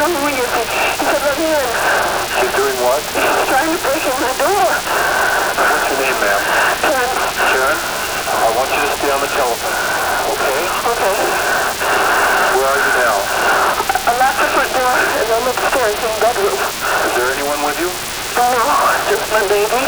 know who he is. He, said, let me in. She's doing what? She's trying to break in my door. What's your name, ma'am? Karen, Karen? I want you to stay on the telephone. Okay? okay. Where are you now? I locked the front door and I'm upstairs in the bedroom. Is there anyone with you? No, just my baby.